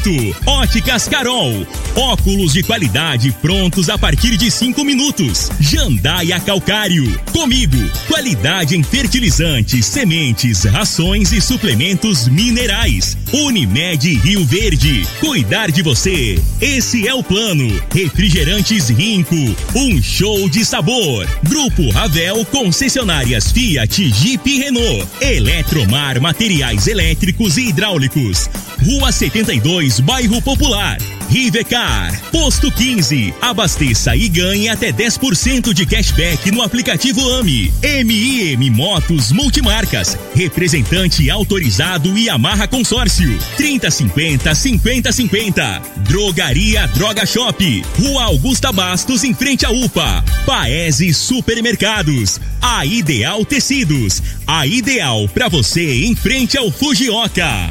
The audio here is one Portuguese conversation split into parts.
Oferecimento: Óticas Carol. Óculos de qualidade prontos a partir de cinco minutos. Jandaia Calcário. Comigo. Qualidade em fertilizantes, sementes, rações e suplementos minerais. Unimed Rio Verde. Cuidar de você. Esse é o plano. Refrigerantes Rinco. Um show de sabor. Grupo Ravel Concessionárias Fiat, Jeep e Renault. Eletromar Materiais Elétricos e Hidráulicos. Rua 72, Bairro Popular. Rivecar. Posto 15. Abasteça e ganhe até 10% de cashback no aplicativo AMI. MIM Motos Multimarcas. Representante autorizado e amarra consórcio. 3050 5050. Drogaria Droga Shop. Rua Augusta Bastos, em frente à UPA. Paese Supermercados. A Ideal Tecidos. A ideal para você em frente ao Fujioka.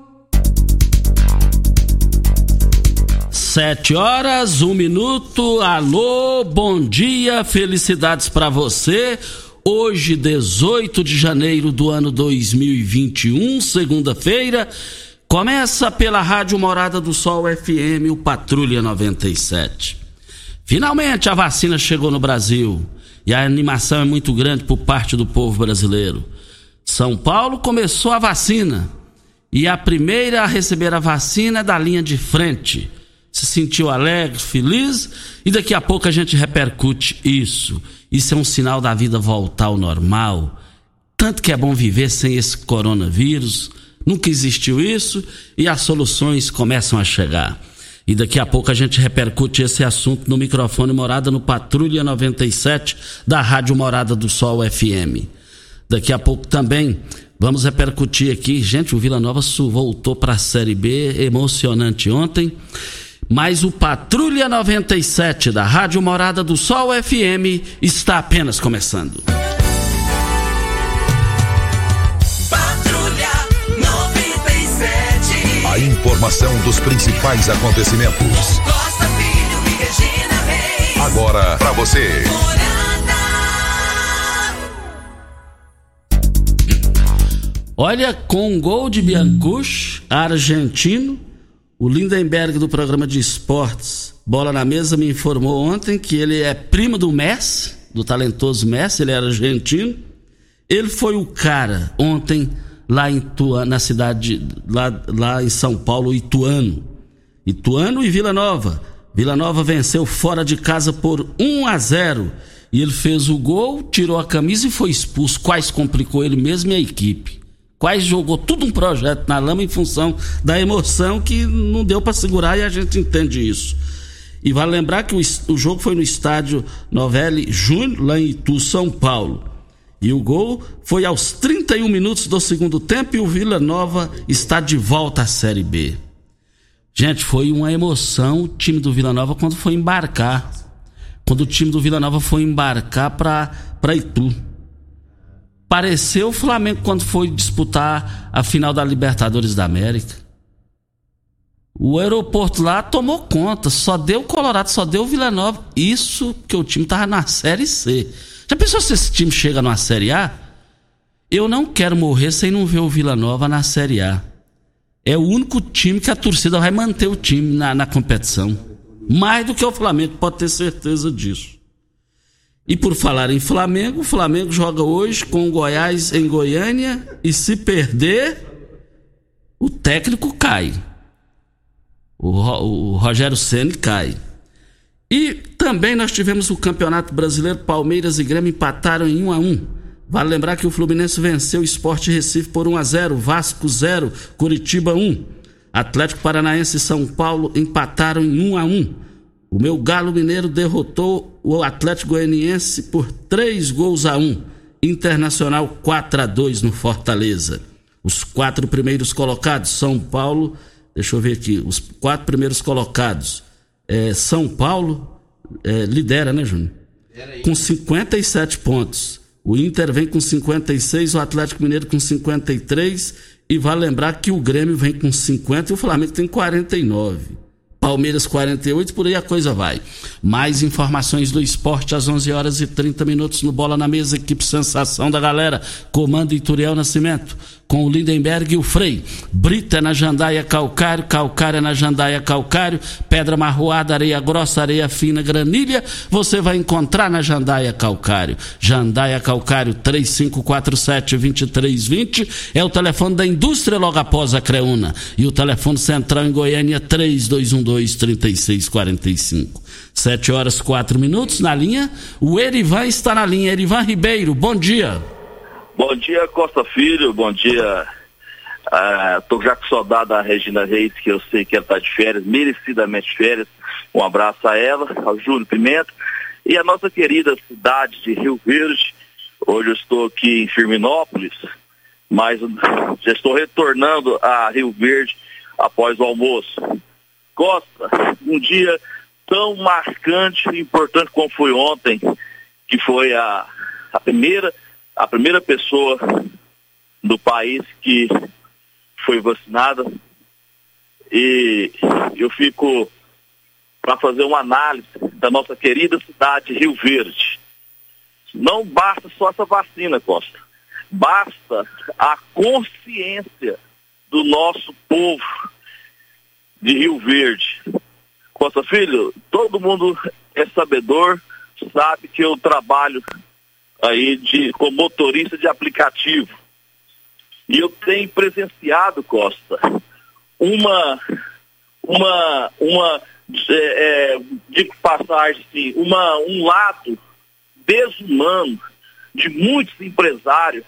Sete horas, um minuto. Alô, bom dia, felicidades para você. Hoje, 18 de janeiro do ano 2021, segunda-feira, começa pela Rádio Morada do Sol FM, o Patrulha 97. Finalmente a vacina chegou no Brasil e a animação é muito grande por parte do povo brasileiro. São Paulo começou a vacina e a primeira a receber a vacina é da linha de frente se sentiu alegre, feliz, e daqui a pouco a gente repercute isso. Isso é um sinal da vida voltar ao normal. Tanto que é bom viver sem esse coronavírus. Nunca existiu isso e as soluções começam a chegar. E daqui a pouco a gente repercute esse assunto no microfone Morada no Patrulha 97 da Rádio Morada do Sol FM. Daqui a pouco também vamos repercutir aqui. Gente, o Vila Nova voltou para a Série B, emocionante ontem. Mas o Patrulha 97 da Rádio Morada do Sol FM está apenas começando. Patrulha 97. A informação dos principais acontecimentos. Costa Filho e Regina Reis. Agora para você. Olha, com um gol de Biancucci, argentino, o Lindenberg do programa de esportes Bola na Mesa me informou ontem que ele é primo do Messi, do talentoso Messi, ele era argentino. Ele foi o cara ontem lá em Ituano, na cidade, lá, lá em São Paulo, Ituano. Ituano e Vila Nova. Vila Nova venceu fora de casa por 1 a 0 e ele fez o gol, tirou a camisa e foi expulso. Quais complicou ele mesmo e a equipe. Quais jogou tudo um projeto na lama em função da emoção que não deu para segurar e a gente entende isso. E vale lembrar que o, o jogo foi no estádio Novelli Júnior, lá em Itu, São Paulo. E o gol foi aos 31 minutos do segundo tempo e o Vila Nova está de volta à Série B. Gente, foi uma emoção o time do Vila Nova quando foi embarcar. Quando o time do Vila Nova foi embarcar para Itu. Pareceu o Flamengo quando foi disputar a final da Libertadores da América. O aeroporto lá tomou conta, só deu Colorado, só deu Vila Nova. Isso que o time tava na Série C. Já pensou se esse time chega numa Série A? Eu não quero morrer sem não ver o Vila Nova na Série A. É o único time que a torcida vai manter o time na, na competição. Mais do que o Flamengo, pode ter certeza disso. E por falar em Flamengo, o Flamengo joga hoje com o Goiás em Goiânia e se perder, o técnico cai. O, o Rogério Ceni cai. E também nós tivemos o Campeonato Brasileiro, Palmeiras e Grêmio empataram em 1 a 1. Vale lembrar que o Fluminense venceu o Sport Recife por 1 a 0, Vasco 0, Curitiba 1. Atlético Paranaense e São Paulo empataram em 1 a 1. O meu Galo Mineiro derrotou o Atlético Goianiense por 3 gols a 1. Internacional 4 a 2 no Fortaleza. Os quatro primeiros colocados, São Paulo, deixa eu ver aqui, os quatro primeiros colocados. É, São Paulo é, lidera, né, Júnior? Com 57 pontos. O Inter vem com 56, o Atlético Mineiro com 53. E vale lembrar que o Grêmio vem com 50 e o Flamengo tem 49. Palmeiras 48, por aí a coisa vai. Mais informações do esporte às 11 horas e 30 minutos no Bola na Mesa, equipe Sensação da Galera, comando Ituriel Nascimento, com o Lindenberg e o Frei. Brita na Jandaia Calcário, Calcário é na Jandaia Calcário, Pedra Marroada, Areia Grossa, Areia Fina, Granilha, você vai encontrar na Jandaia Calcário. Jandaia Calcário 3547-2320 é o telefone da indústria logo após a Creuna. E o telefone central em Goiânia 3212 3645. Sete horas quatro minutos na linha. O Erivan está na linha. Erivan Ribeiro, bom dia. Bom dia, Costa Filho. Bom dia. Estou uh, já com saudade da Regina Reis, que eu sei que ela está de férias, merecidamente de férias. Um abraço a ela, ao Júlio Pimenta e a nossa querida cidade de Rio Verde. Hoje eu estou aqui em Firminópolis, mas já estou retornando a Rio Verde após o almoço. Costa, um dia tão marcante e importante como foi ontem, que foi a, a primeira a primeira pessoa do país que foi vacinada e eu fico para fazer uma análise da nossa querida cidade de Rio Verde. Não basta só essa vacina, Costa. Basta a consciência do nosso povo de Rio Verde. Costa Filho, todo mundo é sabedor, sabe que eu trabalho aí de como motorista de aplicativo. E eu tenho presenciado, Costa, uma, uma, uma, é, é, assim, uma, um lado desumano de muitos empresários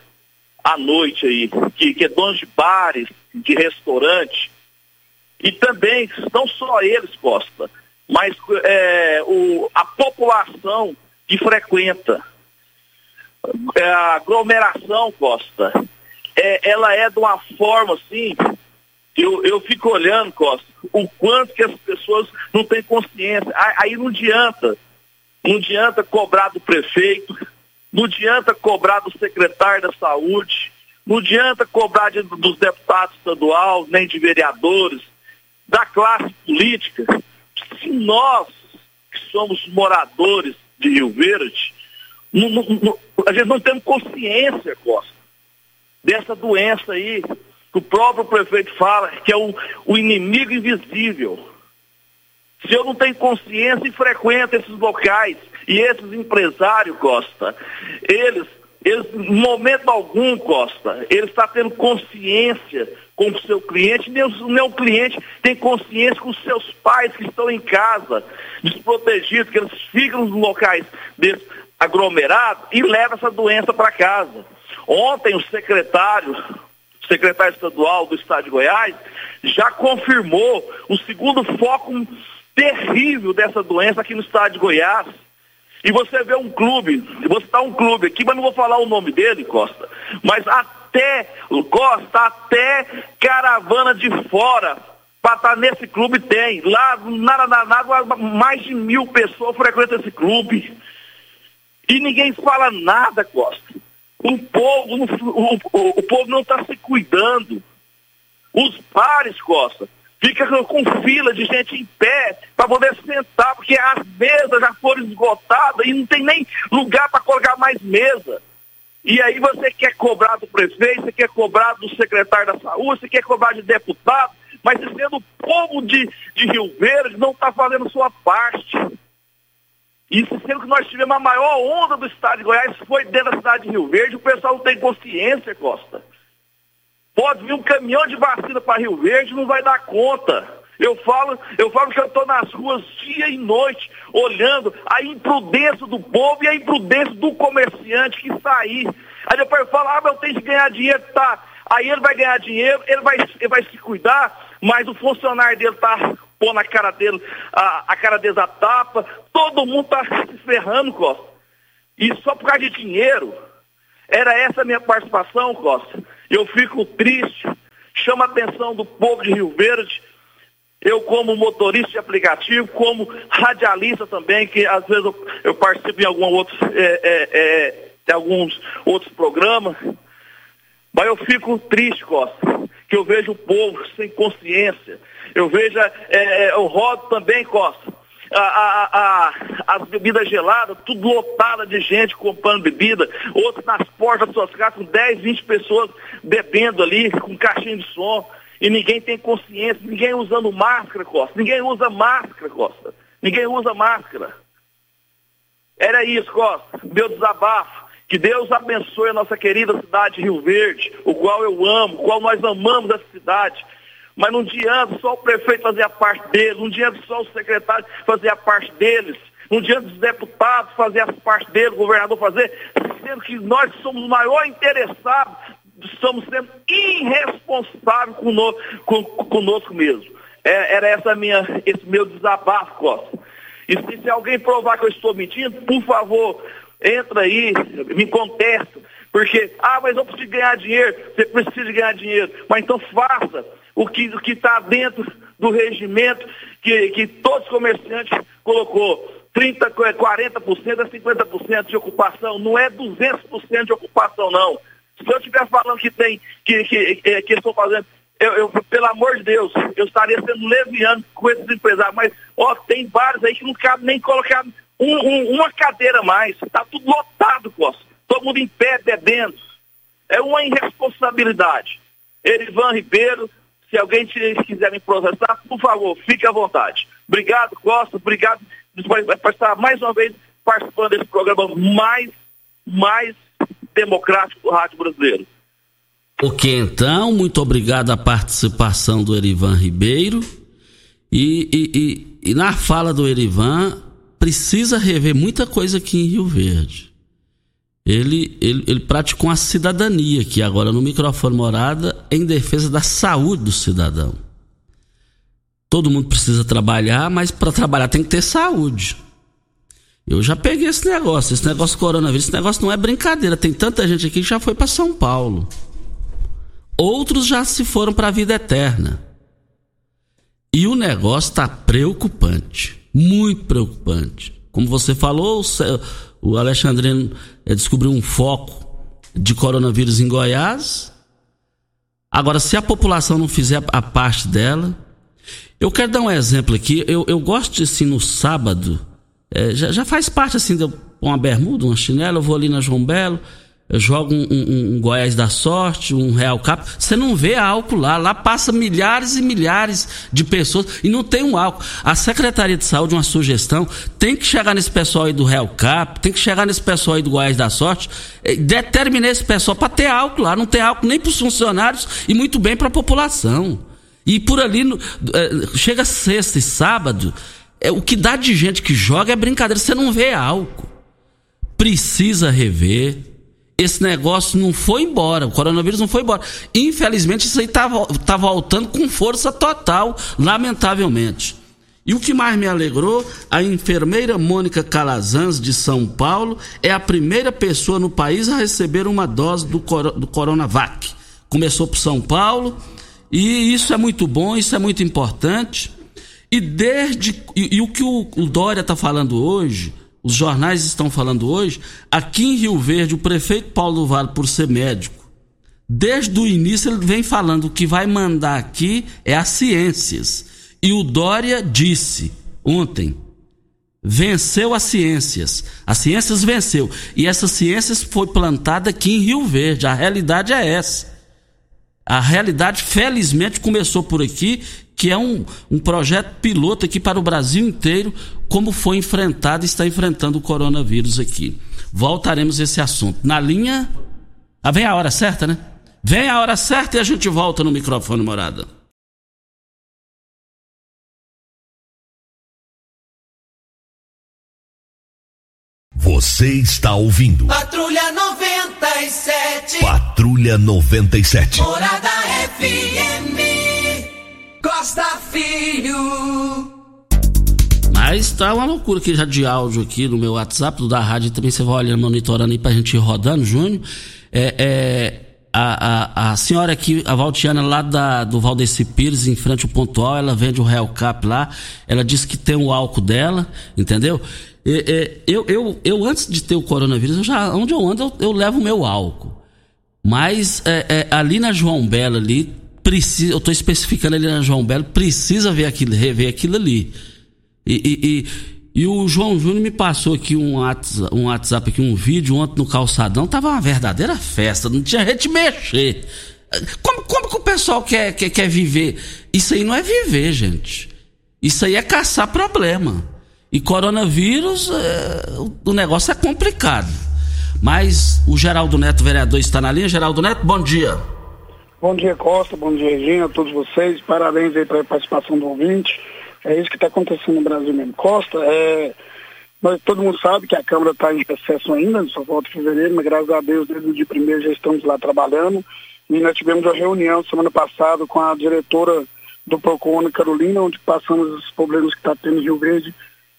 à noite aí, que, que é dono de bares, de restaurante, e também, não só eles, Costa, mas é, o, a população que frequenta a aglomeração, Costa, é, ela é de uma forma assim, eu, eu fico olhando, Costa, o quanto que as pessoas não têm consciência. Aí não adianta, não adianta cobrar do prefeito, não adianta cobrar do secretário da saúde, não adianta cobrar de, dos deputados estaduais, nem de vereadores, da classe política. Se nós, que somos moradores de Rio Verde, não, não, a gente não tem consciência, Costa, dessa doença aí, que o próprio prefeito fala, que é o, o inimigo invisível. Se eu não tenho consciência e frequento esses locais, e esses empresários, Costa, eles, eles, em momento algum, Costa, ele está tendo consciência com o seu cliente, nem o, nem o cliente tem consciência com os seus pais que estão em casa, desprotegidos, que eles ficam nos locais desses aglomerado e leva essa doença para casa. Ontem o secretário, secretário estadual do estado de Goiás, já confirmou o segundo foco terrível dessa doença aqui no estado de Goiás. E você vê um clube, vou citar um clube aqui, mas não vou falar o nome dele, Costa, mas até, Costa, até caravana de fora para estar tá nesse clube tem. Lá, nada, nada, mais de mil pessoas frequentam esse clube. E ninguém fala nada, Costa. O povo, o, o, o povo não está se cuidando. Os bares, Costa, fica com fila de gente em pé para poder sentar, porque as mesas já foram esgotadas e não tem nem lugar para colocar mais mesa. E aí você quer cobrar do prefeito, você quer cobrar do secretário da saúde, você quer cobrar de deputado, mas sendo o povo de, de Rio Verde não está fazendo sua parte. Isso sendo que nós tivemos a maior onda do estado de Goiás, foi dentro da cidade de Rio Verde, o pessoal não tem consciência, Costa. Pode vir um caminhão de vacina para Rio Verde, não vai dar conta. Eu falo, eu falo que eu estou nas ruas dia e noite, olhando a imprudência do povo e a imprudência do comerciante que sair. Aí depois fala, ah, mas eu tenho que ganhar dinheiro, tá. Aí ele vai ganhar dinheiro, ele vai, ele vai se cuidar, mas o funcionário dele está pôr na cara dele, a, a cara deles a tapa, todo mundo está se ferrando, Costa. E só por causa de dinheiro. Era essa a minha participação, Costa. Eu fico triste, chama a atenção do povo de Rio Verde. Eu, como motorista de aplicativo, como radialista também, que às vezes eu, eu participo em algum outros, é, é, é, de alguns outros programas, mas eu fico triste, Costa, que eu vejo o povo sem consciência. Eu vejo, é, é, eu rodo também, Costa, a, a, a, as bebidas geladas, tudo lotada de gente comprando bebida, outros nas portas das suas casas com 10, 20 pessoas bebendo ali, com caixinha de som, e ninguém tem consciência, ninguém usando máscara, Costa, ninguém usa máscara, Costa, ninguém usa máscara. Era isso, Costa, meu desabafo. Que Deus abençoe a nossa querida cidade de Rio Verde, o qual eu amo, o qual nós amamos essa cidade. Mas não adianta só o prefeito fazer a parte dele, não adianta só o secretário fazer a parte deles, não adianta os deputados fazer a parte dele, o governador fazer, sendo que nós somos o maior interessados, estamos sendo irresponsáveis conosco, conosco mesmo. É, era essa minha, esse meu desabafo, Costa. E se, se alguém provar que eu estou mentindo, por favor, entra aí, me contesta. Porque, ah, mas eu preciso ganhar dinheiro. Você precisa ganhar dinheiro. Mas então faça o que o está dentro do regimento que, que todos os comerciantes colocou. 30, 40% a 50% de ocupação, não é 200% de ocupação, não. Se eu estiver falando que tem, que, que, que, que estou fazendo, eu, eu, pelo amor de Deus, eu estaria sendo leviano com esses empresários, mas, ó, tem vários aí que não cabe nem colocar um, um, uma cadeira mais. Está tudo lotado, Costa. Todo mundo em pé, bebendo. É uma irresponsabilidade. Erivan Ribeiro, se alguém quiser me processar, por favor, fique à vontade. Obrigado, Costa. Obrigado por estar mais uma vez participando desse programa mais, mais democrático do Rádio Brasileiro. Ok, então, muito obrigado a participação do Erivan Ribeiro. E, e, e, e na fala do Erivan, precisa rever muita coisa aqui em Rio Verde. Ele, ele, ele praticou a cidadania aqui agora no microfone morada em defesa da saúde do cidadão. Todo mundo precisa trabalhar, mas para trabalhar tem que ter saúde. Eu já peguei esse negócio, esse negócio coronavírus, esse negócio não é brincadeira. Tem tanta gente aqui que já foi para São Paulo. Outros já se foram para a vida eterna. E o negócio está preocupante muito preocupante. Como você falou, o Alexandrino eh, descobriu um foco de coronavírus em Goiás. Agora, se a população não fizer a parte dela. Eu quero dar um exemplo aqui. Eu, eu gosto de, assim, no sábado. É, já, já, faz parte, assim, de uma bermuda, uma chinela. Eu vou ali na João Belo joga um, um, um, Goiás da Sorte, um Real Cap, você não vê álcool lá. Lá passa milhares e milhares de pessoas e não tem um álcool. A Secretaria de Saúde, uma sugestão, tem que chegar nesse pessoal aí do Real Cap, tem que chegar nesse pessoal aí do Goiás da Sorte, determinar esse pessoal para ter álcool lá. Não tem álcool nem para os funcionários e muito bem para a população. E por ali, é, chega sexta e sábado, é, o que dá de gente que joga é brincadeira, você não vê álcool. Precisa rever esse negócio não foi embora, o coronavírus não foi embora. Infelizmente, isso aí está tá voltando com força total, lamentavelmente. E o que mais me alegrou, a enfermeira Mônica Calazans, de São Paulo, é a primeira pessoa no país a receber uma dose do, do Coronavac. Começou por São Paulo, e isso é muito bom, isso é muito importante. E desde. E, e o que o, o Dória está falando hoje os jornais estão falando hoje, aqui em Rio Verde, o prefeito Paulo do Vale, por ser médico, desde o início ele vem falando que vai mandar aqui é as ciências. E o Dória disse ontem, venceu as ciências. As ciências venceu. E essas ciências foi plantada aqui em Rio Verde. A realidade é essa. A realidade, felizmente, começou por aqui que é um, um projeto piloto aqui para o Brasil inteiro, como foi enfrentado e está enfrentando o coronavírus aqui. Voltaremos a esse assunto. Na linha. Ah, vem a hora certa, né? Vem a hora certa e a gente volta no microfone morada. Você está ouvindo. Patrulha 97. Patrulha 97. Morada FM. Costa Filho. Mas tá uma loucura aqui já de áudio aqui no meu WhatsApp, do da rádio também você vai olhando, monitorando aí pra gente ir rodando, Júnior. É, é, a, a, a senhora aqui, a Valtiana, lá da, do Valdeci Pires, em frente ao pontual, ela vende o Real Cap lá, ela disse que tem o álcool dela, entendeu? Eu, eu, eu, antes de ter o coronavírus, eu já, onde eu ando, eu, eu levo o meu álcool. Mas é, é, ali na João Belo, ali, precisa, eu estou especificando ali na João Belo, precisa ver aquilo, rever aquilo ali. E, e, e, e o João Júnior me passou aqui um WhatsApp, um WhatsApp, aqui, um vídeo ontem no calçadão, tava uma verdadeira festa, não tinha gente mexer. Como, como que o pessoal quer, quer, quer viver? Isso aí não é viver, gente. Isso aí é caçar problema. E coronavírus, é, o negócio é complicado. Mas o Geraldo Neto, vereador, está na linha. Geraldo Neto, bom dia. Bom dia, Costa. Bom dia, Regina, a todos vocês. Parabéns aí pela participação do ouvinte. É isso que está acontecendo no Brasil mesmo. Costa, é, nós, todo mundo sabe que a Câmara está em recesso ainda, só volta em fevereiro, mas graças a Deus, desde o dia primeiro já estamos lá trabalhando. E nós tivemos uma reunião semana passada com a diretora do Procon, Carolina, onde passamos os problemas que está tendo em Rio Verde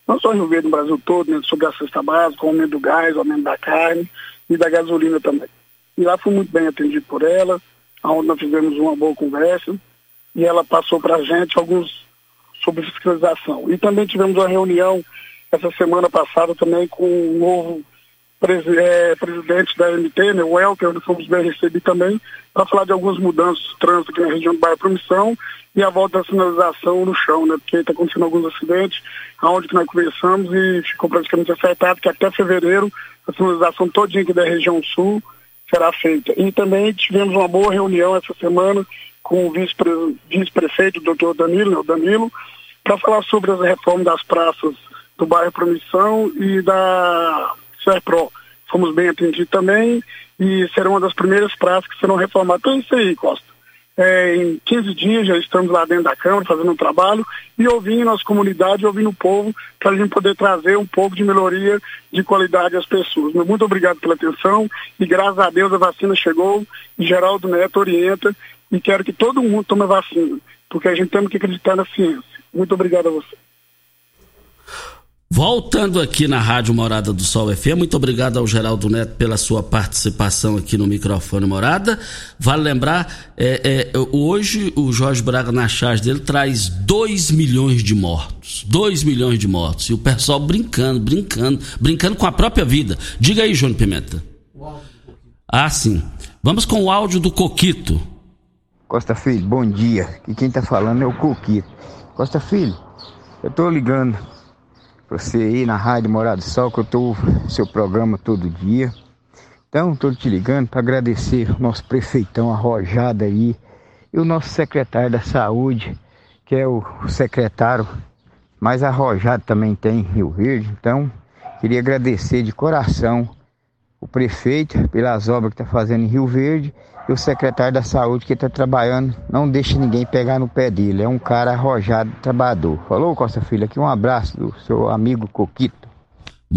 não só em Rio Verde, no Brasil todo, né, sobre a cesta básica, o aumento do gás, o aumento da carne e da gasolina também. E lá fui muito bem atendido por ela, onde nós fizemos uma boa conversa e ela passou para a gente alguns sobre fiscalização. E também tivemos uma reunião essa semana passada também com o novo é, presidente da MT, né, o Elker, nós fomos bem recebidos também, para falar de algumas mudanças de trânsito aqui na região do bairro Promissão e a volta da sinalização no chão, né? Porque está acontecendo alguns acidentes, aonde que nós conversamos e ficou praticamente acertado que até fevereiro a sinalização todinha aqui da região sul será feita. E também tivemos uma boa reunião essa semana com o vice-prefeito, o doutor Danilo, Danilo, para falar sobre as reformas das praças do bairro Promissão e da SERPRO. Fomos bem atendidos também e serão uma das primeiras praças que serão reformadas. Então é isso aí, Costa. É, em 15 dias já estamos lá dentro da Câmara fazendo um trabalho e ouvindo as comunidades, ouvindo o povo, para a gente poder trazer um pouco de melhoria de qualidade às pessoas. Muito obrigado pela atenção e graças a Deus a vacina chegou e Geraldo Neto orienta e quero que todo mundo tome vacina, porque a gente tem que acreditar na ciência. Muito obrigado a você. Voltando aqui na Rádio Morada do Sol FM, muito obrigado ao Geraldo Neto pela sua participação aqui no microfone Morada. Vale lembrar, é, é, hoje o Jorge Braga na charge dele traz 2 milhões de mortos. 2 milhões de mortos. E o pessoal brincando, brincando, brincando com a própria vida. Diga aí, Júnior Pimenta. Ah, sim. Vamos com o áudio do Coquito. Costa Filho, bom dia. E quem tá falando é o Coquito. Costa Filho, eu tô ligando você aí na Rádio Morado do Sol, que eu tô seu programa todo dia. Então, estou te ligando para agradecer o nosso prefeitão arrojado aí e o nosso secretário da Saúde, que é o secretário mais arrojado também tem em Rio Verde. Então, queria agradecer de coração o prefeito pelas obras que está fazendo em Rio Verde e o secretário da saúde que está trabalhando, não deixa ninguém pegar no pé dele. É um cara arrojado, trabalhador. Falou, Costa Filho? Aqui um abraço do seu amigo Coquito.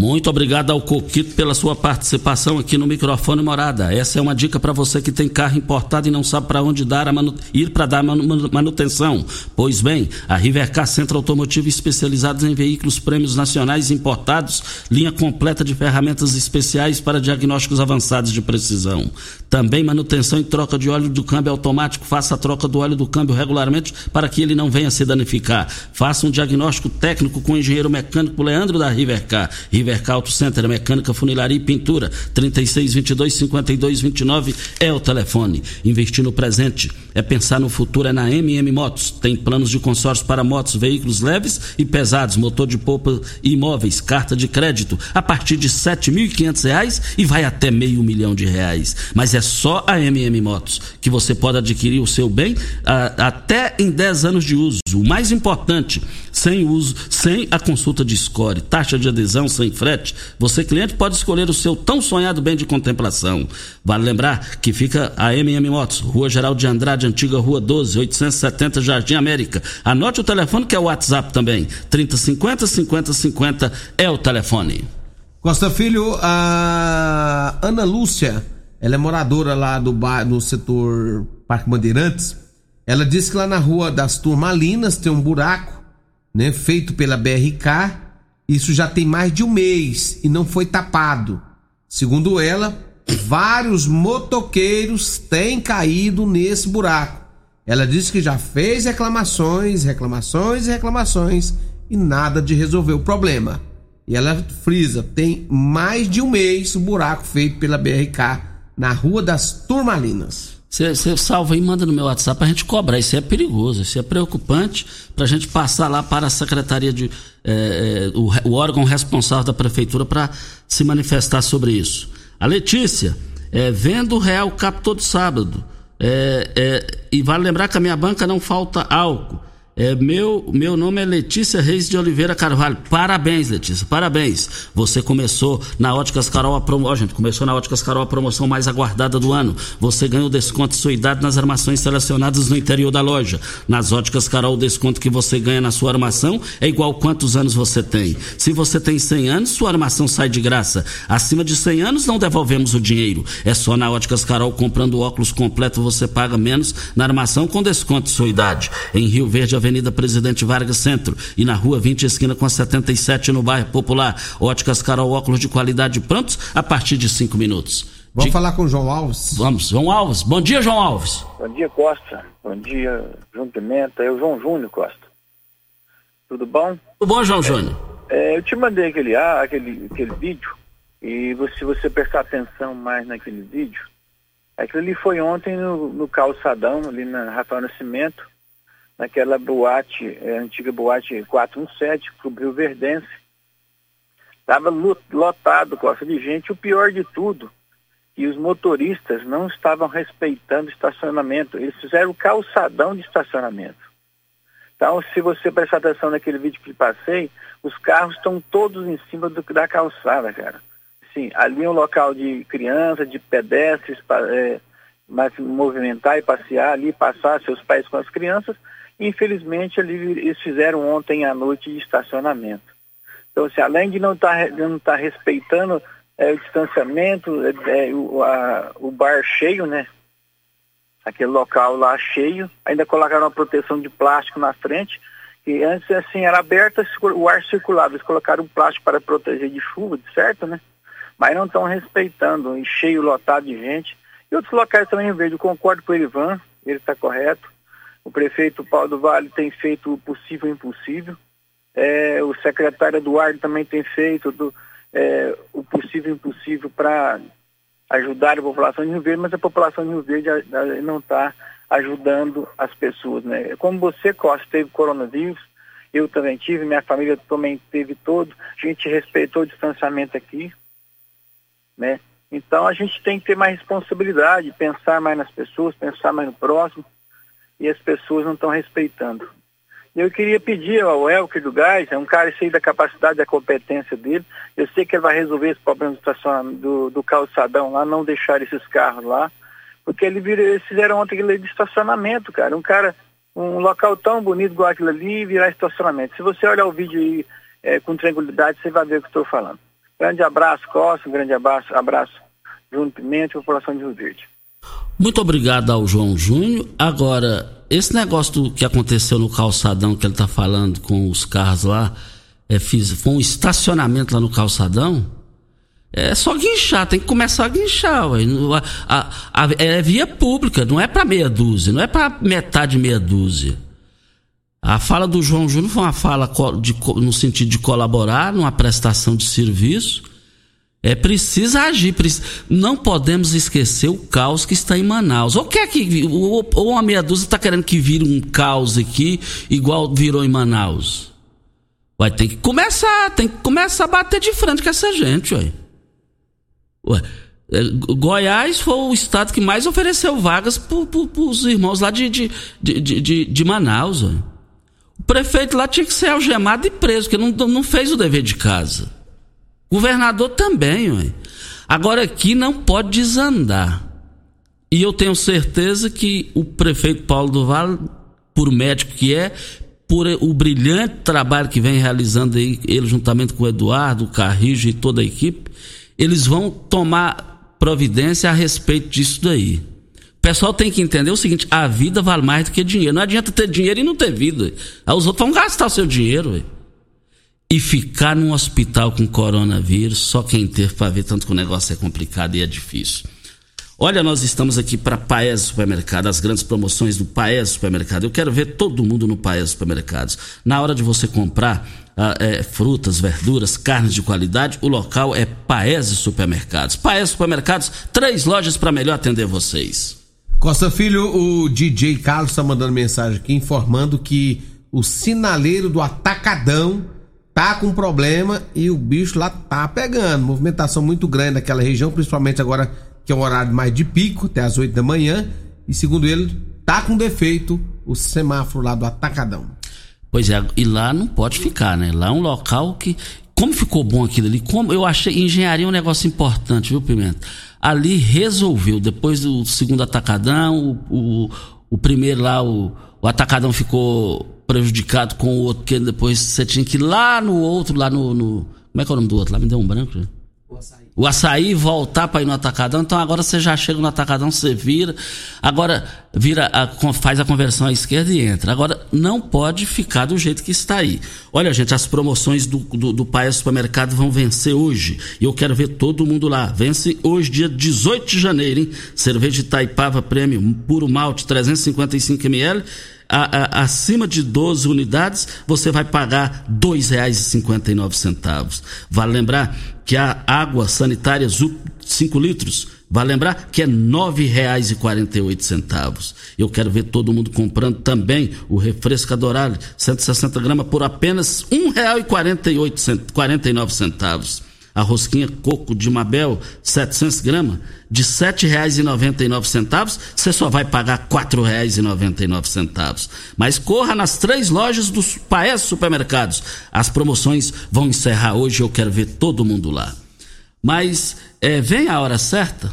Muito obrigado ao Coquito pela sua participação aqui no microfone Morada. Essa é uma dica para você que tem carro importado e não sabe para onde dar manu... ir para dar manu... manutenção. Pois bem, a Rivercar Centro Automotivo especializados em veículos prêmios nacionais importados, linha completa de ferramentas especiais para diagnósticos avançados de precisão. Também manutenção e troca de óleo do câmbio automático. Faça a troca do óleo do câmbio regularmente para que ele não venha se danificar. Faça um diagnóstico técnico com o engenheiro mecânico Leandro da Rivercar. Rivercar Auto Center, mecânica, funilaria e pintura. 3622 5229 é o telefone. Investir no presente é pensar no futuro, é na MM Motos. Tem planos de consórcio para motos, veículos leves e pesados, motor de polpa imóveis, carta de crédito a partir de R$ 7.500 e vai até meio milhão de reais. Mas é só a MM Motos que você pode adquirir o seu bem a, até em 10 anos de uso. O mais importante, sem uso, sem a consulta de score, taxa de adesão sem frete, você cliente pode escolher o seu tão sonhado bem de contemplação. Vale lembrar que fica a MM Motos, Rua Geral de Andrade, antiga Rua 12, 870 Jardim América. Anote o telefone que é o WhatsApp também. 3050 5050 é o telefone. Costa Filho, a Ana Lúcia, ela é moradora lá do bar, no setor Parque Bandeirantes. Ela disse que lá na rua das Turmalinas tem um buraco, né, feito pela BRK. Isso já tem mais de um mês e não foi tapado. Segundo ela, vários motoqueiros têm caído nesse buraco. Ela disse que já fez reclamações, reclamações e reclamações e nada de resolver o problema. E ela frisa, tem mais de um mês o buraco feito pela BRK na Rua das Turmalinas. Você salva aí, manda no meu WhatsApp pra gente cobrar. Isso é perigoso, isso é preocupante pra gente passar lá para a Secretaria de. É, é, o, o, órgão responsável da Prefeitura para se manifestar sobre isso. A Letícia, é, vendo real cap todo sábado. É, é, e vale lembrar que a minha banca não falta álcool. É, meu, meu nome é Letícia Reis de Oliveira Carvalho. Parabéns, Letícia, parabéns. Você começou na Óticas Carol a promoção. gente, começou na Óticas Carol a promoção mais aguardada do ano. Você ganhou desconto de sua idade nas armações selecionadas no interior da loja. Nas Óticas Carol, o desconto que você ganha na sua armação é igual quantos anos você tem. Se você tem 100 anos, sua armação sai de graça. Acima de 100 anos, não devolvemos o dinheiro. É só na Óticas Carol comprando óculos completo você paga menos na armação com desconto de sua idade. Em Rio Verde, Avenida Presidente Vargas Centro e na Rua 20 esquina com a 77 no bairro Popular. Óticas Carol óculos de qualidade prontos a partir de cinco minutos. Vamos de... falar com o João Alves? Vamos, João Alves. Bom dia, João Alves. Bom dia, Costa. Bom dia, João Pimenta. Eu, João Júnior Costa. Tudo bom? Tudo bom, João Júnior? É, eu te mandei aquele, ah, aquele, aquele vídeo e se você prestar atenção mais naquele vídeo, aquilo ali foi ontem no, no calçadão, ali na Rafael Nascimento, naquela boate, é, antiga boate 417, cobriu Verdense. Estava lotado, Costa, de gente. O pior de tudo, que os motoristas não estavam respeitando o estacionamento. Eles fizeram calçadão de estacionamento. Então, se você prestar atenção naquele vídeo que passei, os carros estão todos em cima do, da calçada, cara. Sim, ali é um local de criança, de pedestres, é, mas movimentar e passear ali, passar seus pais com as crianças, Infelizmente, eles fizeram ontem à noite de estacionamento. Então, assim, além de não estar tá, não tá respeitando é, o distanciamento, é, é, o, a, o bar cheio, né? Aquele local lá cheio, ainda colocaram uma proteção de plástico na frente, que antes assim era aberta, o ar circulava, eles colocaram um plástico para proteger de chuva, certo, né? Mas não estão respeitando, cheio, lotado de gente. E outros locais também, eu vejo, concordo com o Ivan, ele está correto. O prefeito Paulo do Vale tem feito o possível e o impossível. É, o secretário Eduardo também tem feito do, é, o possível e impossível para ajudar a população de Rio Verde, mas a população de Rio Verde não está ajudando as pessoas. Né? Como você, Costa, teve coronavírus, eu também tive, minha família também teve todo, a gente respeitou o distanciamento aqui, né? Então a gente tem que ter mais responsabilidade, pensar mais nas pessoas, pensar mais no próximo, e as pessoas não estão respeitando. Eu queria pedir ao Elker do Gás, é um cara cheio da capacidade, da competência dele. Eu sei que ele vai resolver esse problema do, do, do calçadão lá, não deixar esses carros lá, porque ele vira, eles fizeram ontem aquele de estacionamento, cara. Um cara, um local tão bonito igual aquilo ali, virar estacionamento. Se você olhar o vídeo aí é, com tranquilidade, você vai ver o que estou falando. Grande abraço, Costa, um grande abraço, abraço, Júnior Pimenta e população de Rio Verde. Muito obrigado ao João Júnior. Agora, esse negócio que aconteceu no calçadão que ele está falando com os carros lá, é, fiz, foi um estacionamento lá no calçadão. É só guinchar, tem que começar a guinchar. Ué. A, a, a, é via pública, não é para meia dúzia, não é para metade meia dúzia. A fala do João Júnior foi uma fala de, no sentido de colaborar numa prestação de serviço é preciso agir. Não podemos esquecer o caos que está em Manaus. Ou quer que ou, ou uma meia dúzia está querendo que vire um caos aqui, igual virou em Manaus. Vai ter que começar, tem que começar a bater de frente com essa gente, ué. ué é, Goiás foi o estado que mais ofereceu vagas para os irmãos lá de, de, de, de, de Manaus. Ué. O prefeito lá tinha que ser algemado e preso, porque não, não fez o dever de casa. Governador também, ué. Agora aqui não pode desandar. E eu tenho certeza que o prefeito Paulo do Vale, por médico que é, por o brilhante trabalho que vem realizando aí, ele juntamente com o Eduardo, o Carrijo e toda a equipe, eles vão tomar providência a respeito disso daí. O pessoal tem que entender o seguinte: a vida vale mais do que dinheiro. Não adianta ter dinheiro e não ter vida. Aí os outros vão gastar o seu dinheiro. Ué. E ficar num hospital com coronavírus, só quem teve para ver tanto que o negócio é complicado e é difícil. Olha, nós estamos aqui para Paes Supermercado, as grandes promoções do Paes Supermercado. Eu quero ver todo mundo no Paes Supermercados. Na hora de você comprar ah, é, frutas, verduras, carnes de qualidade, o local é Paes Supermercados. Paes Supermercados, três lojas para melhor atender vocês. Costa Filho, o DJ Carlos está mandando mensagem aqui informando que o sinaleiro do Atacadão tá com problema e o bicho lá tá pegando. Movimentação muito grande naquela região, principalmente agora que é um horário mais de pico, até as 8 da manhã. E segundo ele, tá com defeito o semáforo lá do Atacadão. Pois é, e lá não pode ficar, né? Lá é um local que. Como ficou bom aquilo ali? Como eu achei engenharia é um negócio importante, viu, Pimenta? Ali resolveu, depois do segundo atacadão, o, o, o primeiro lá, o, o atacadão ficou prejudicado com o outro, porque depois você tinha que ir lá no outro, lá no. no como é que é o nome do outro? Lá me deu um branco, gente o açaí voltar para ir no atacadão, então agora você já chega no atacadão, você vira, agora vira a, faz a conversão à esquerda e entra. Agora não pode ficar do jeito que está aí. Olha, gente, as promoções do, do, do Supermercado vão vencer hoje. E eu quero ver todo mundo lá. Vence hoje, dia 18 de janeiro, hein? Cerveja Itaipava Prêmio, puro malte, 355 ml a, a, acima de 12 unidades, você vai pagar R$ 2,59. Vale lembrar que a água sanitária 5 litros, vale lembrar que é R$ 9,48. Eu quero ver todo mundo comprando também o refresco Dourado, 160 gramas, por apenas R$ 1,49 a rosquinha coco de Mabel, 700 gramas, de R$ 7,99, você só vai pagar R$ 4,99. Mas corra nas três lojas dos Paes Supermercados. As promoções vão encerrar hoje, eu quero ver todo mundo lá. Mas é, vem a hora certa?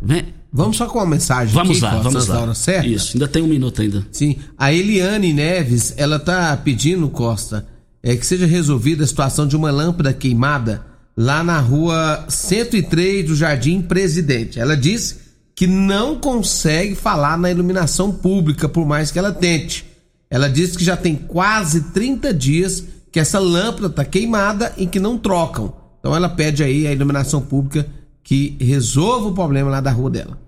Vem. Vamos só com uma mensagem Vamos aqui, lá, vamos lá. Hora certa? Isso, ainda tem um minuto ainda. Sim. A Eliane Neves, ela tá pedindo, Costa, é que seja resolvida a situação de uma lâmpada queimada lá na rua 103 do Jardim Presidente. Ela disse que não consegue falar na iluminação pública, por mais que ela tente. Ela disse que já tem quase 30 dias que essa lâmpada está queimada e que não trocam. Então ela pede aí a iluminação pública que resolva o problema lá da rua dela.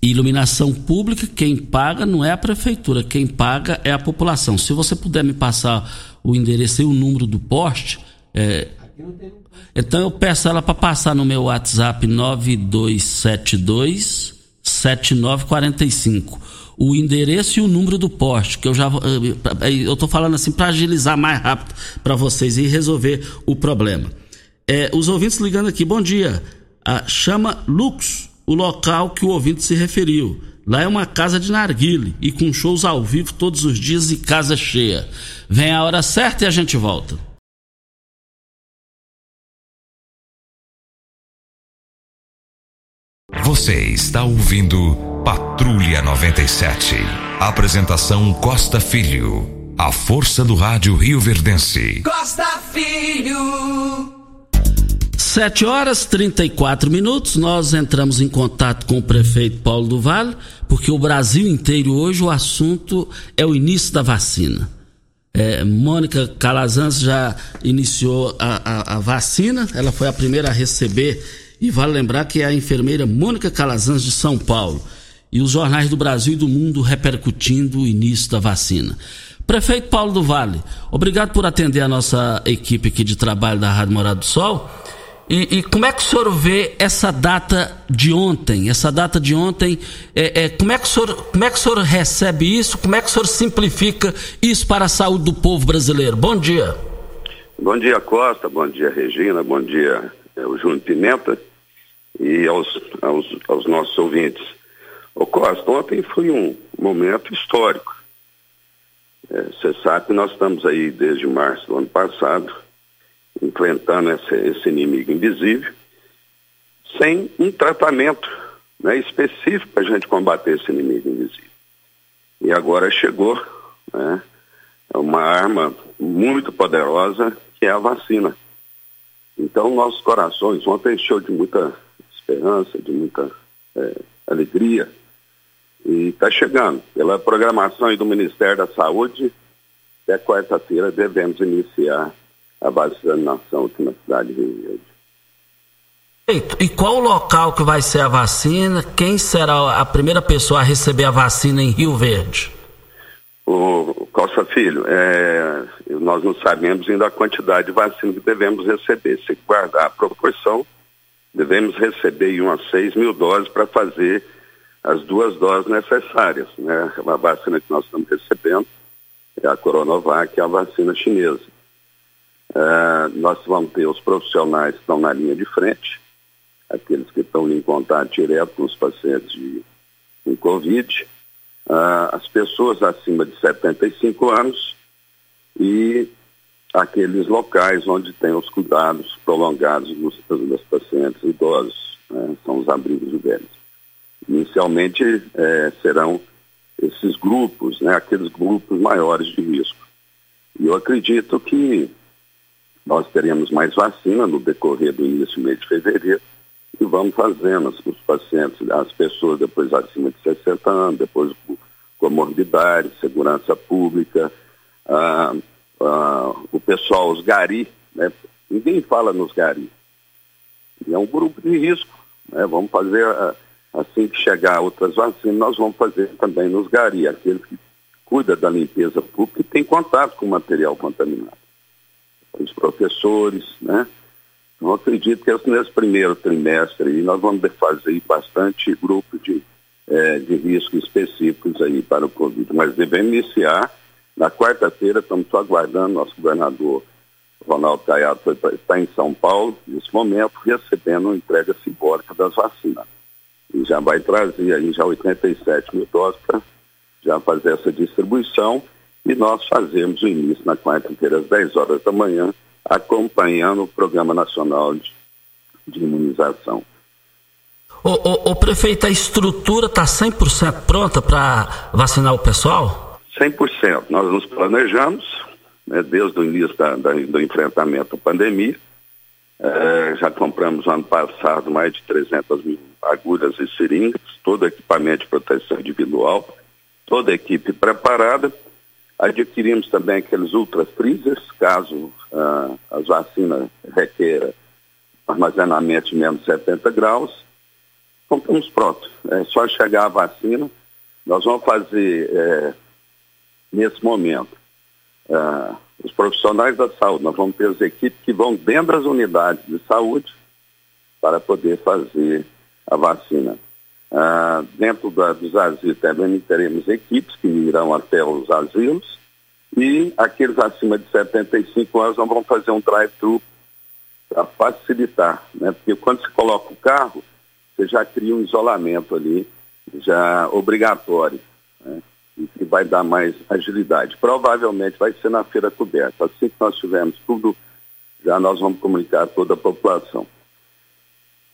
Iluminação pública, quem paga não é a prefeitura, quem paga é a população. Se você puder me passar o endereço e o número do poste, é, então eu peço ela para passar no meu WhatsApp 9272 7945. O endereço e o número do poste, que eu já eh, eh, eu tô falando assim para agilizar mais rápido para vocês e resolver o problema. É, os ouvintes ligando aqui, bom dia. Ah, chama Lux, o local que o ouvinte se referiu. Lá é uma casa de narguile e com shows ao vivo todos os dias e casa cheia. Vem a hora certa e a gente volta. Você está ouvindo Patrulha 97. Apresentação Costa Filho. A força do rádio Rio Verdense. Costa Filho. 7 horas 34 minutos, nós entramos em contato com o prefeito Paulo do Vale, porque o Brasil inteiro hoje o assunto é o início da vacina. É, Mônica Calazans já iniciou a, a, a vacina, ela foi a primeira a receber e vale lembrar que é a enfermeira Mônica Calazans de São Paulo. E os jornais do Brasil e do mundo repercutindo o início da vacina. Prefeito Paulo do Vale, obrigado por atender a nossa equipe aqui de trabalho da Rádio Morado do Sol. E, e, como é que o senhor vê essa data de ontem? Essa data de ontem, é, é, como, é que o senhor, como é que o senhor recebe isso? Como é que o senhor simplifica isso para a saúde do povo brasileiro? Bom dia. Bom dia, Costa. Bom dia, Regina. Bom dia, é, o Júnior Pimenta e aos, aos, aos nossos ouvintes. O Costa, ontem foi um momento histórico. É, você é, sabe que nós estamos aí desde março do ano passado, enfrentando esse, esse inimigo invisível, sem um tratamento né, específico para a gente combater esse inimigo invisível. E agora chegou né, uma arma muito poderosa, que é a vacina. Então, nossos corações ontem encheu de muita esperança, de muita é, alegria. E está chegando. Pela programação do Ministério da Saúde, até quarta-feira devemos iniciar a vacinação aqui na cidade de Rio Verde. E qual o local que vai ser a vacina? Quem será a primeira pessoa a receber a vacina em Rio Verde? O Costa Filho, é, nós não sabemos ainda a quantidade de vacina que devemos receber. Se guardar a proporção, devemos receber umas 6 mil doses para fazer as duas doses necessárias. Né? A vacina que nós estamos recebendo é a Coronavac, é a vacina chinesa. É, nós vamos ter os profissionais que estão na linha de frente, aqueles que estão em contato direto com os pacientes de, com Covid, uh, as pessoas acima de 75 anos e aqueles locais onde tem os cuidados prolongados dos, dos pacientes idosos, né? são os abrigos de velhos. Inicialmente eh, serão esses grupos, né? aqueles grupos maiores de risco. E eu acredito que nós teremos mais vacina no decorrer do início do mês de fevereiro e vamos fazendo os pacientes, as pessoas depois acima de 60 anos, depois comorbidade, segurança pública, ah, ah, o pessoal, os gari, né? ninguém fala nos gari. É um grupo de risco. Né? Vamos fazer, ah, assim que chegar outras vacinas, nós vamos fazer também nos gari, aqueles que cuidam da limpeza pública e têm contato com material contaminado. Os professores, né? Não acredito que nesse primeiro trimestre aí nós vamos fazer bastante grupo de, é, de riscos específicos aí para o Covid, mas devemos iniciar na quarta-feira, estamos só aguardando, nosso governador Ronaldo Caiado está em São Paulo, nesse momento, recebendo uma entrega simbólica das vacinas. E já vai trazer aí já 87 mil doses para já fazer essa distribuição e nós fazemos o início na quarta-feira às 10 horas da manhã acompanhando o Programa Nacional de, de Imunização. O, prefeito, a estrutura está 100% pronta para vacinar o pessoal? 100%. Nós nos planejamos, né, desde o início da, da, do enfrentamento à pandemia. É, já compramos no ano passado mais de 300 mil agulhas e seringas, todo equipamento de proteção individual, toda a equipe preparada Adquirimos também aqueles ultra freezers, caso ah, as vacinas requeira armazenamento de menos de 70 graus. Então estamos prontos. É só chegar a vacina. Nós vamos fazer, é, nesse momento, ah, os profissionais da saúde, nós vamos ter as equipes que vão dentro das unidades de saúde para poder fazer a vacina. Ah, dentro da, dos asilos também teremos equipes que irão até os asilos e aqueles acima de 75 anos nós vamos fazer um drive-thru para facilitar, né? Porque quando se coloca o carro, você já cria um isolamento ali, já obrigatório, né? E que vai dar mais agilidade. Provavelmente vai ser na feira coberta. Assim que nós tivermos tudo, já nós vamos comunicar a toda a população.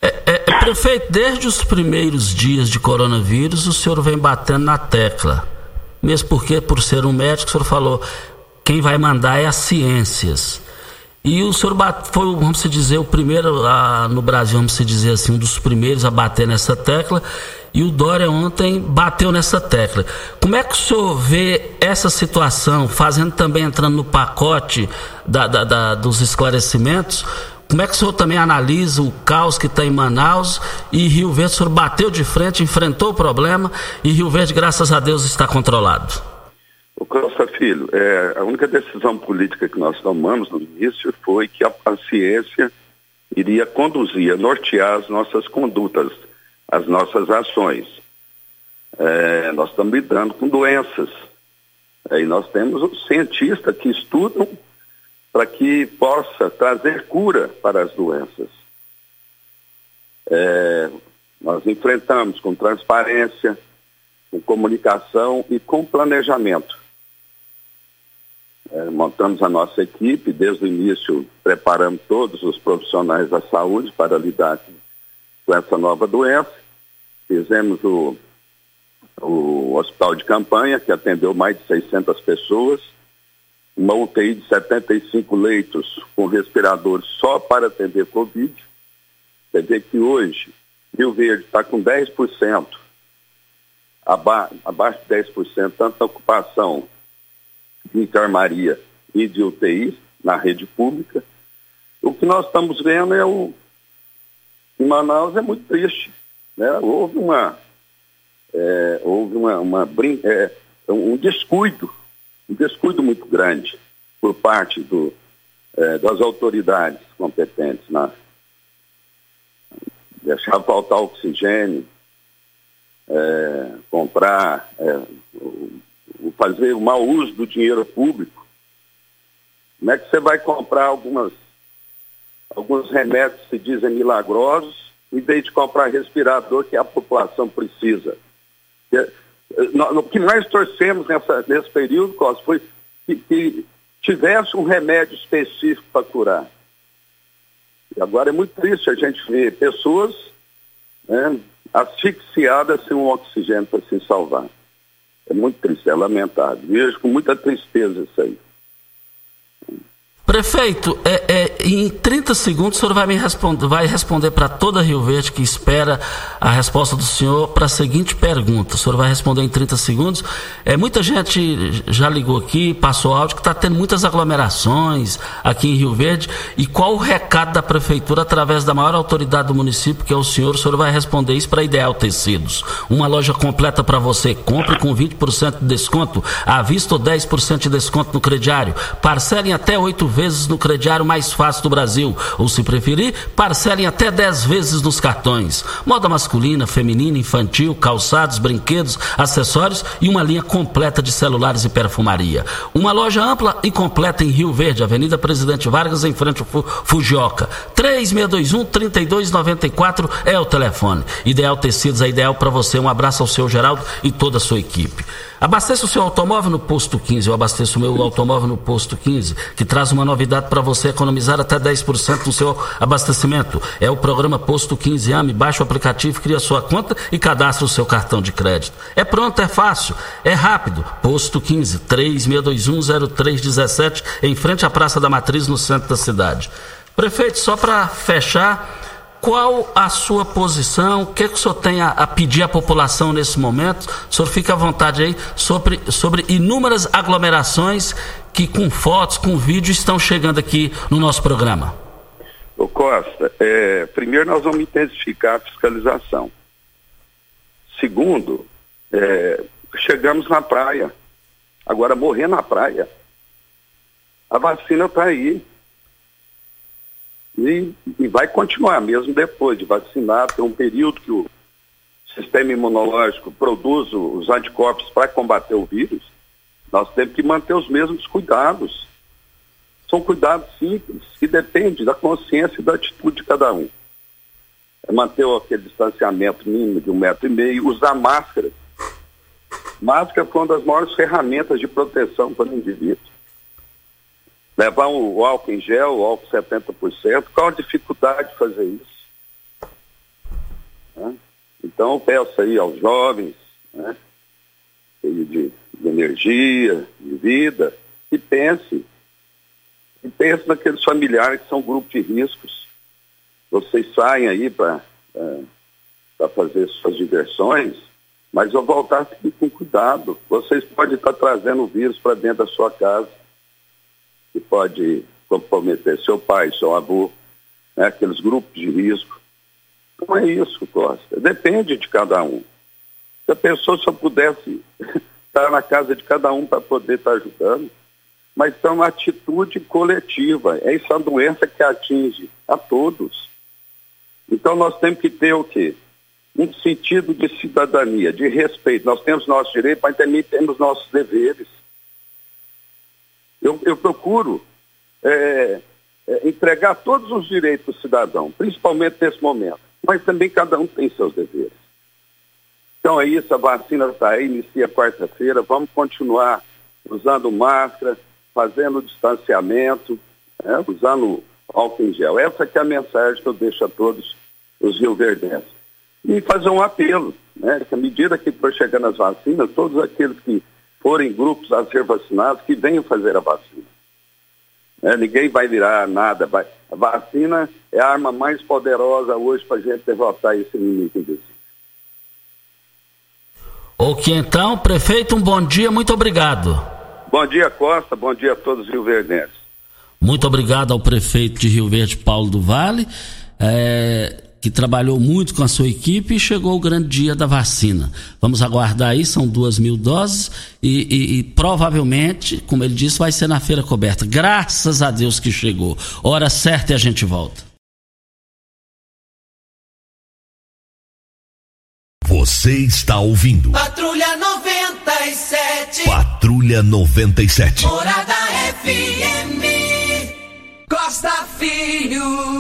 É, é, prefeito, desde os primeiros dias de coronavírus, o senhor vem batendo na tecla. Mesmo porque, por ser um médico, o senhor falou, quem vai mandar é as ciências. E o senhor foi, vamos dizer, o primeiro a, no Brasil, vamos dizer assim, um dos primeiros a bater nessa tecla. E o Dória ontem bateu nessa tecla. Como é que o senhor vê essa situação, fazendo também entrando no pacote da, da, da, dos esclarecimentos? Como é que o senhor também analisa o caos que está em Manaus e Rio Verde? O senhor bateu de frente, enfrentou o problema e Rio Verde, graças a Deus, está controlado. O Costa Filho, é, a única decisão política que nós tomamos no início foi que a, a ciência iria conduzir, nortear as nossas condutas, as nossas ações. É, nós estamos lidando com doenças. E nós temos os cientistas que estudam para que possa trazer cura para as doenças. É, nós enfrentamos com transparência, com comunicação e com planejamento. É, montamos a nossa equipe, desde o início preparamos todos os profissionais da saúde para lidar com essa nova doença. Fizemos o, o hospital de campanha, que atendeu mais de 600 pessoas uma UTI de 75 leitos com respiradores só para atender Covid. Quer dizer que hoje Rio Verde está com 10%, aba abaixo de 10%, tanto da ocupação de enfermaria e de UTI, na rede pública. O que nós estamos vendo é o. Em Manaus é muito triste. Né? Houve uma. É, houve uma, uma é, um descuido, um descuido muito grande por parte do, é, das autoridades competentes na deixar faltar oxigênio, é, comprar, é, fazer o mau uso do dinheiro público. Como é que você vai comprar algumas, alguns remédios que se dizem milagrosos, em vez de comprar respirador que a população precisa? O que nós torcemos nessa, nesse período, Costa, foi que, que tivesse um remédio específico para curar. E agora é muito triste a gente ver pessoas né, asfixiadas sem um oxigênio para se salvar. É muito triste, é lamentável. Vejo com muita tristeza isso aí. Prefeito, é, é, em 30 segundos o senhor vai me responder, vai responder para toda Rio Verde que espera a resposta do senhor para a seguinte pergunta. O senhor vai responder em 30 segundos. É, muita gente já ligou aqui, passou áudio, que está tendo muitas aglomerações aqui em Rio Verde. E qual o recado da prefeitura através da maior autoridade do município, que é o senhor? O senhor vai responder isso para Ideal Tecidos. Uma loja completa para você. Compre com 20% de desconto, à vista ou 10% de desconto no crediário. Parcelem até oito vezes vezes no crediário mais fácil do Brasil. Ou, se preferir, parcelem até 10 vezes nos cartões. Moda masculina, feminina, infantil, calçados, brinquedos, acessórios e uma linha completa de celulares e perfumaria. Uma loja ampla e completa em Rio Verde, Avenida Presidente Vargas, em frente ao Fujioka. 3621-3294 é o telefone. Ideal Tecidos é ideal para você. Um abraço ao seu Geraldo e toda a sua equipe. Abasteça o seu automóvel no posto 15. Eu abasteço o meu automóvel no posto 15, que traz uma novidade para você economizar até 10% no seu abastecimento. É o programa Posto 15 AME. Baixe o aplicativo, cria sua conta e cadastre o seu cartão de crédito. É pronto, é fácil, é rápido. Posto 15, 36210317, em frente à Praça da Matriz, no centro da cidade. Prefeito, só para fechar, qual a sua posição? O que, é que o senhor tem a, a, pedir à população nesse momento? O senhor fica à vontade aí sobre, sobre inúmeras aglomerações que com fotos, com vídeo estão chegando aqui no nosso programa. Ô Costa, é, primeiro nós vamos intensificar a fiscalização. Segundo, é, chegamos na praia. Agora morrer na praia. A vacina está aí. E, e, vai continuar mesmo depois de vacinar, tem um período que o sistema imunológico produz os anticorpos para combater o vírus, nós temos que manter os mesmos cuidados. São cuidados simples, que dependem da consciência e da atitude de cada um. É manter aquele distanciamento mínimo de um metro e meio, usar máscara. Máscara foi uma das maiores ferramentas de proteção para o indivíduo levar o álcool em gel, o álcool 70%, qual a dificuldade de fazer isso? Né? Então eu peço aí aos jovens, né, de, de energia, de vida, que pense, que pense naqueles familiares que são grupo de riscos. Vocês saem aí para é, fazer suas diversões, mas eu voltar aqui com cuidado. Vocês podem estar trazendo o vírus para dentro da sua casa que pode comprometer seu pai, seu avô, né, aqueles grupos de risco. Não é isso, Costa. Depende de cada um. Se a pessoa só pudesse estar na casa de cada um para poder estar ajudando, mas é uma atitude coletiva. É essa doença que atinge a todos. Então nós temos que ter o quê? Um sentido de cidadania, de respeito. Nós temos nossos direitos, mas também temos nossos deveres. Eu, eu procuro é, é, entregar todos os direitos do cidadão, principalmente nesse momento, mas também cada um tem seus deveres. Então é isso, a vacina está aí, inicia quarta-feira, vamos continuar usando máscara, fazendo distanciamento, né, usando álcool em gel. Essa que é a mensagem que eu deixo a todos os rioverdenses. E fazer um apelo, né, que à medida que for chegando as vacinas, todos aqueles que forem grupos a ser vacinados, que venham fazer a vacina. É, ninguém vai virar nada. Vai. A vacina é a arma mais poderosa hoje para a gente derrotar esse inimigo invisível. Ok, então, prefeito, um bom dia, muito obrigado. Bom dia, Costa, bom dia a todos os rioverdenses. Muito obrigado ao prefeito de Rio Verde, Paulo do Vale, é, que trabalhou muito com a sua equipe e chegou o grande dia da vacina. Vamos aguardar aí, são duas mil doses e, e, e provavelmente, como ele disse, vai ser na feira coberta. Graças a Deus que chegou. Hora certa e a gente volta. Você está ouvindo. Patrulha 97. Patrulha 97. Morada FM. Costa Filho.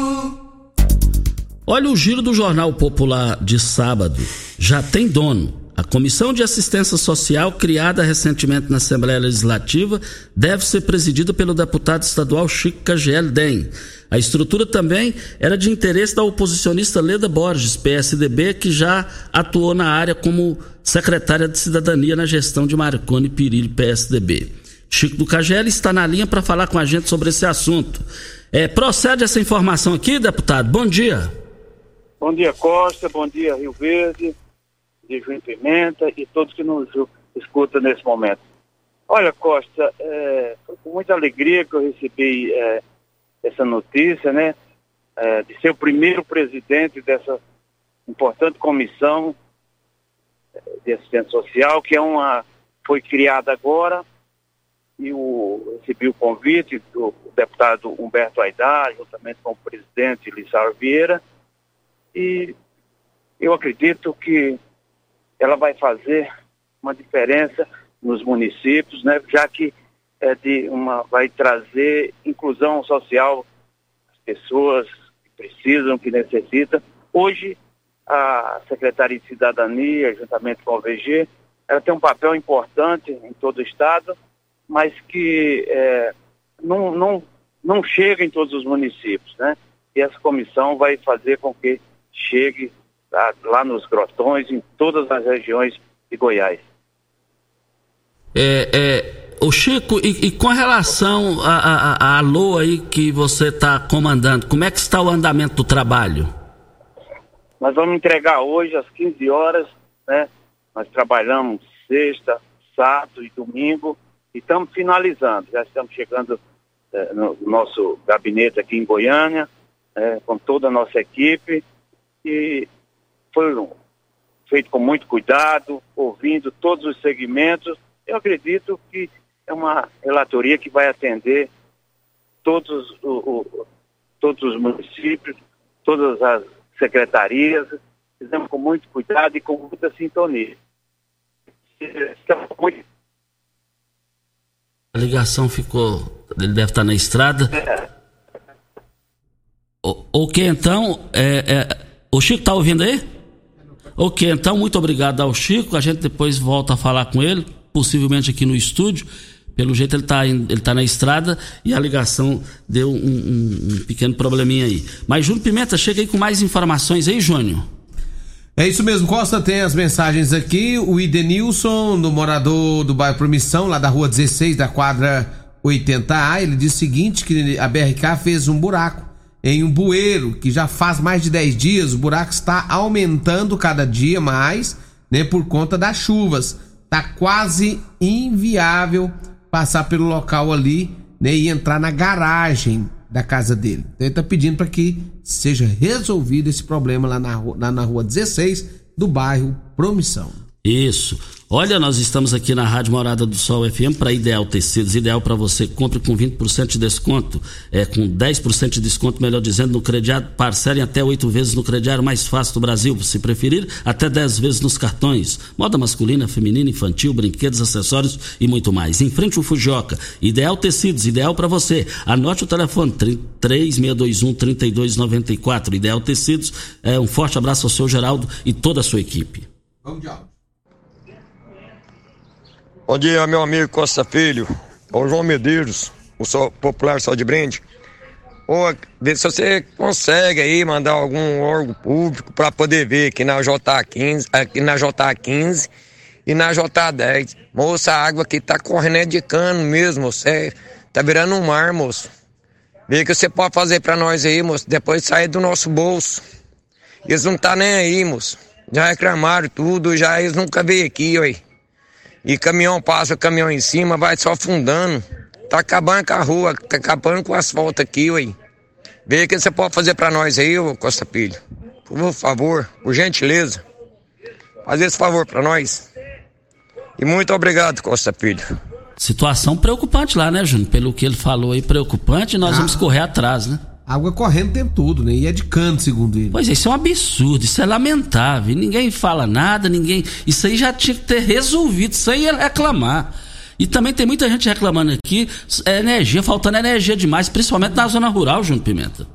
Olha o giro do Jornal Popular de sábado. Já tem dono. A Comissão de Assistência Social, criada recentemente na Assembleia Legislativa, deve ser presidida pelo deputado estadual Chico Cagel Den. A estrutura também era de interesse da oposicionista Leda Borges, PSDB, que já atuou na área como secretária de Cidadania na gestão de Marconi Pirilli, PSDB. Chico do Cagel está na linha para falar com a gente sobre esse assunto. É, procede essa informação aqui, deputado? Bom dia. Bom dia, Costa. Bom dia, Rio Verde de Juiz Pimenta e todos que nos escutam nesse momento. Olha, Costa, é, foi com muita alegria que eu recebi é, essa notícia, né? É, de ser o primeiro presidente dessa importante comissão é, de assistência social, que é uma foi criada agora e o, recebi o convite do deputado Humberto Aidar, juntamente com o presidente Lissar Vieira, e eu acredito que ela vai fazer uma diferença nos municípios, né? já que é de uma, vai trazer inclusão social às pessoas que precisam, que necessitam. Hoje, a Secretaria de Cidadania, juntamente com a OVG, ela tem um papel importante em todo o Estado, mas que é, não, não, não chega em todos os municípios. Né? E essa comissão vai fazer com que chegue lá, lá nos grotões, em todas as regiões de Goiás. É, é, o Chico, e, e com relação à LOA aí que você está comandando, como é que está o andamento do trabalho? Nós vamos entregar hoje às 15 horas, né? Nós trabalhamos sexta, sábado e domingo e estamos finalizando. Já estamos chegando é, no nosso gabinete aqui em Goiânia, é, com toda a nossa equipe e foi feito com muito cuidado, ouvindo todos os segmentos. Eu acredito que é uma relatoria que vai atender todos, o, o, todos os municípios, todas as secretarias. Fizemos com muito cuidado e com muita sintonia. A ligação ficou. Ele deve estar na estrada. É. O, o que então? É, é, o Chico está ouvindo aí? Ok, então muito obrigado ao Chico. A gente depois volta a falar com ele, possivelmente aqui no estúdio. Pelo jeito ele está ele tá na estrada e a ligação deu um, um, um pequeno probleminha aí. Mas Júnior Pimenta, chega aí com mais informações aí, Júnior. É isso mesmo, Costa tem as mensagens aqui. O Idenilson, do morador do bairro Promissão, lá da rua 16, da quadra 80A, ele diz o seguinte: que a BRK fez um buraco em um bueiro que já faz mais de 10 dias, o buraco está aumentando cada dia mais, né, por conta das chuvas. Tá quase inviável passar pelo local ali, né, e entrar na garagem da casa dele. Então, ele tá pedindo para que seja resolvido esse problema lá na, lá na rua 16 do bairro Promissão. Isso. Olha, nós estamos aqui na Rádio Morada do Sol FM para Ideal Tecidos. Ideal para você. Compre com 20% de desconto. É, com 10% de desconto, melhor dizendo, no crediário. Parcelem até oito vezes no crediário mais fácil do Brasil. Se preferir, até 10 vezes nos cartões. Moda masculina, feminina, infantil, brinquedos, acessórios e muito mais. Em frente ao Fujioka. Ideal Tecidos, ideal para você. Anote o telefone 3621 3294. Ideal Tecidos. É, um forte abraço ao seu Geraldo e toda a sua equipe. Vamos de Bom dia, meu amigo Costa Filho. o João Medeiros, o Sol, popular Sol de Brinde. Vê se você consegue aí mandar algum órgão público para poder ver aqui na JA15, aqui na JA15 e na JA10. Moça, a água aqui tá correndo de cano mesmo, você tá virando um mar, moço. Vê o que você pode fazer para nós aí, moço, depois sair do nosso bolso. Eles não tá nem aí, moço. Já reclamaram tudo, já eles nunca veio aqui, oi. E caminhão passa, caminhão em cima, vai só afundando. Tá acabando com a rua, tá acabando com o asfalto aqui, ué. Vê o que você pode fazer para nós aí, ô Costa Filho. Por favor, por gentileza. Faz esse favor para nós. E muito obrigado, Costa Filho. Situação preocupante lá, né, Júnior? Pelo que ele falou aí, preocupante, nós ah, vamos correr atrás, né? Água correndo tem tudo, né? E é de canto, segundo ele. Pois é, isso é um absurdo, isso é lamentável. Ninguém fala nada, ninguém. Isso aí já tinha que ter resolvido, isso aí é reclamar. E também tem muita gente reclamando aqui, é energia, faltando energia demais, principalmente na zona rural, Júnior Pimenta.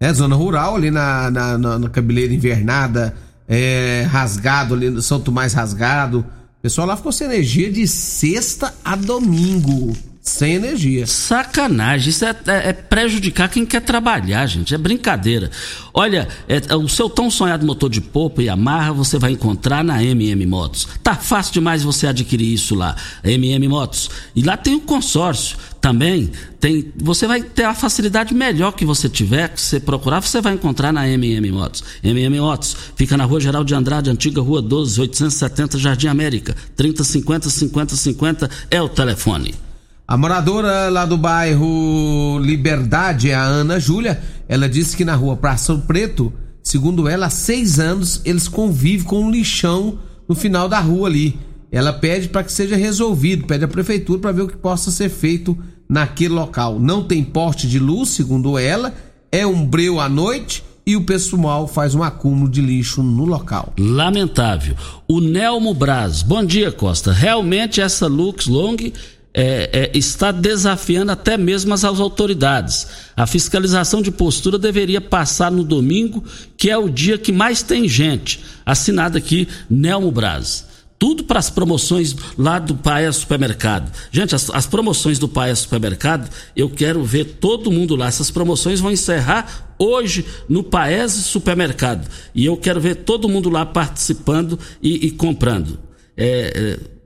É, zona rural, ali na, na, na, na cabeleira invernada, é, rasgado ali, São Tomás rasgado. O pessoal lá ficou sem energia de sexta a domingo sem energia. Sacanagem, isso é, é, é, prejudicar quem quer trabalhar, gente. É brincadeira. Olha, é, é o seu tão sonhado motor de popa e amarra você vai encontrar na MM Motos. Tá fácil demais você adquirir isso lá, MM Motos. E lá tem o consórcio também. Tem, você vai ter a facilidade melhor que você tiver, que você procurar, você vai encontrar na MM Motos. MM Motos fica na Rua Geral de Andrade, antiga Rua 12, 870, Jardim América. 3050 5050 é o telefone. A moradora lá do bairro Liberdade, a Ana Júlia, ela disse que na rua Praça Preto, segundo ela, há seis anos eles convivem com um lixão no final da rua ali. Ela pede para que seja resolvido, pede à prefeitura para ver o que possa ser feito naquele local. Não tem porte de luz, segundo ela, é um breu à noite e o pessoal faz um acúmulo de lixo no local. Lamentável. O Nelmo Braz, bom dia Costa. Realmente essa Lux Long é, é, está desafiando até mesmo as autoridades. A fiscalização de postura deveria passar no domingo, que é o dia que mais tem gente. Assinado aqui, Nelmo Braz. Tudo para as promoções lá do Paes Supermercado. Gente, as, as promoções do Paes Supermercado, eu quero ver todo mundo lá. Essas promoções vão encerrar hoje no Paes Supermercado. E eu quero ver todo mundo lá participando e, e comprando. É, é,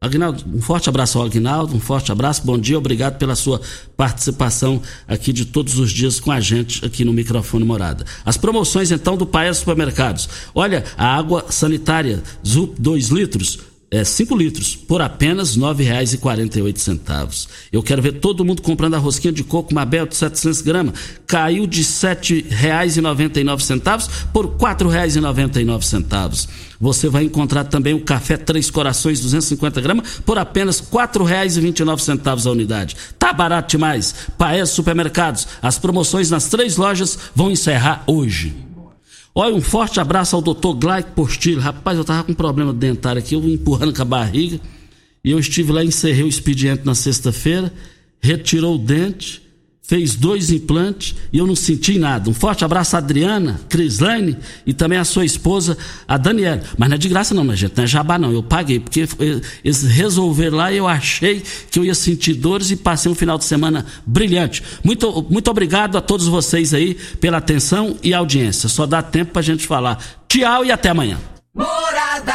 Agnaldo, um forte abraço ao Agnaldo, um forte abraço, bom dia, obrigado pela sua participação aqui de todos os dias com a gente aqui no microfone Morada. As promoções então do Paes Supermercados. Olha, a água sanitária Zup 2 litros é, 5 litros por apenas R$ 9,48. Eu quero ver todo mundo comprando a rosquinha de coco Mabel de 700 gramas. Caiu de R$ 7,99 por R$ 4,99. Você vai encontrar também o café Três Corações 250 gramas por apenas R$ 4,29 a unidade. Tá barato demais. Paes Supermercados. As promoções nas três lojas vão encerrar hoje. Olha, um forte abraço ao doutor Glaico Postilho. Rapaz, eu tava com um problema dentário aqui, eu empurrando com a barriga. E eu estive lá, encerrei o expediente na sexta-feira, retirou o dente, fez dois implantes e eu não senti nada. Um forte abraço a Adriana, Crislane e também a sua esposa, a Daniela. Mas não é de graça não, minha gente, não é jabá não, eu paguei, porque eles resolveram lá e eu achei que eu ia sentir dores e passei um final de semana brilhante. Muito, muito obrigado a todos vocês aí pela atenção e audiência. Só dá tempo pra gente falar. Tchau e até amanhã. Morada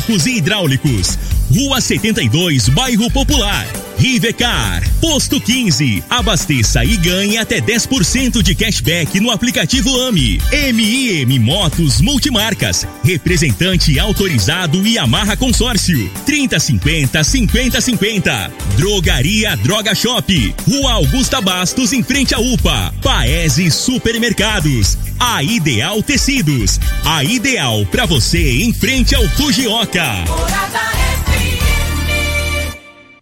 elétricos e hidráulicos. Rua 72, Bairro Popular. Rivecar, Posto 15. Abasteça e ganhe até 10% de cashback no aplicativo AMI. MIM Motos Multimarcas. Representante autorizado e amarra consórcio. 3050 5050. Drogaria Droga Shop. Rua Augusta Bastos, em frente à UPA. Paese Supermercados. A Ideal Tecidos. A ideal para você em frente ao Fujioka. Morada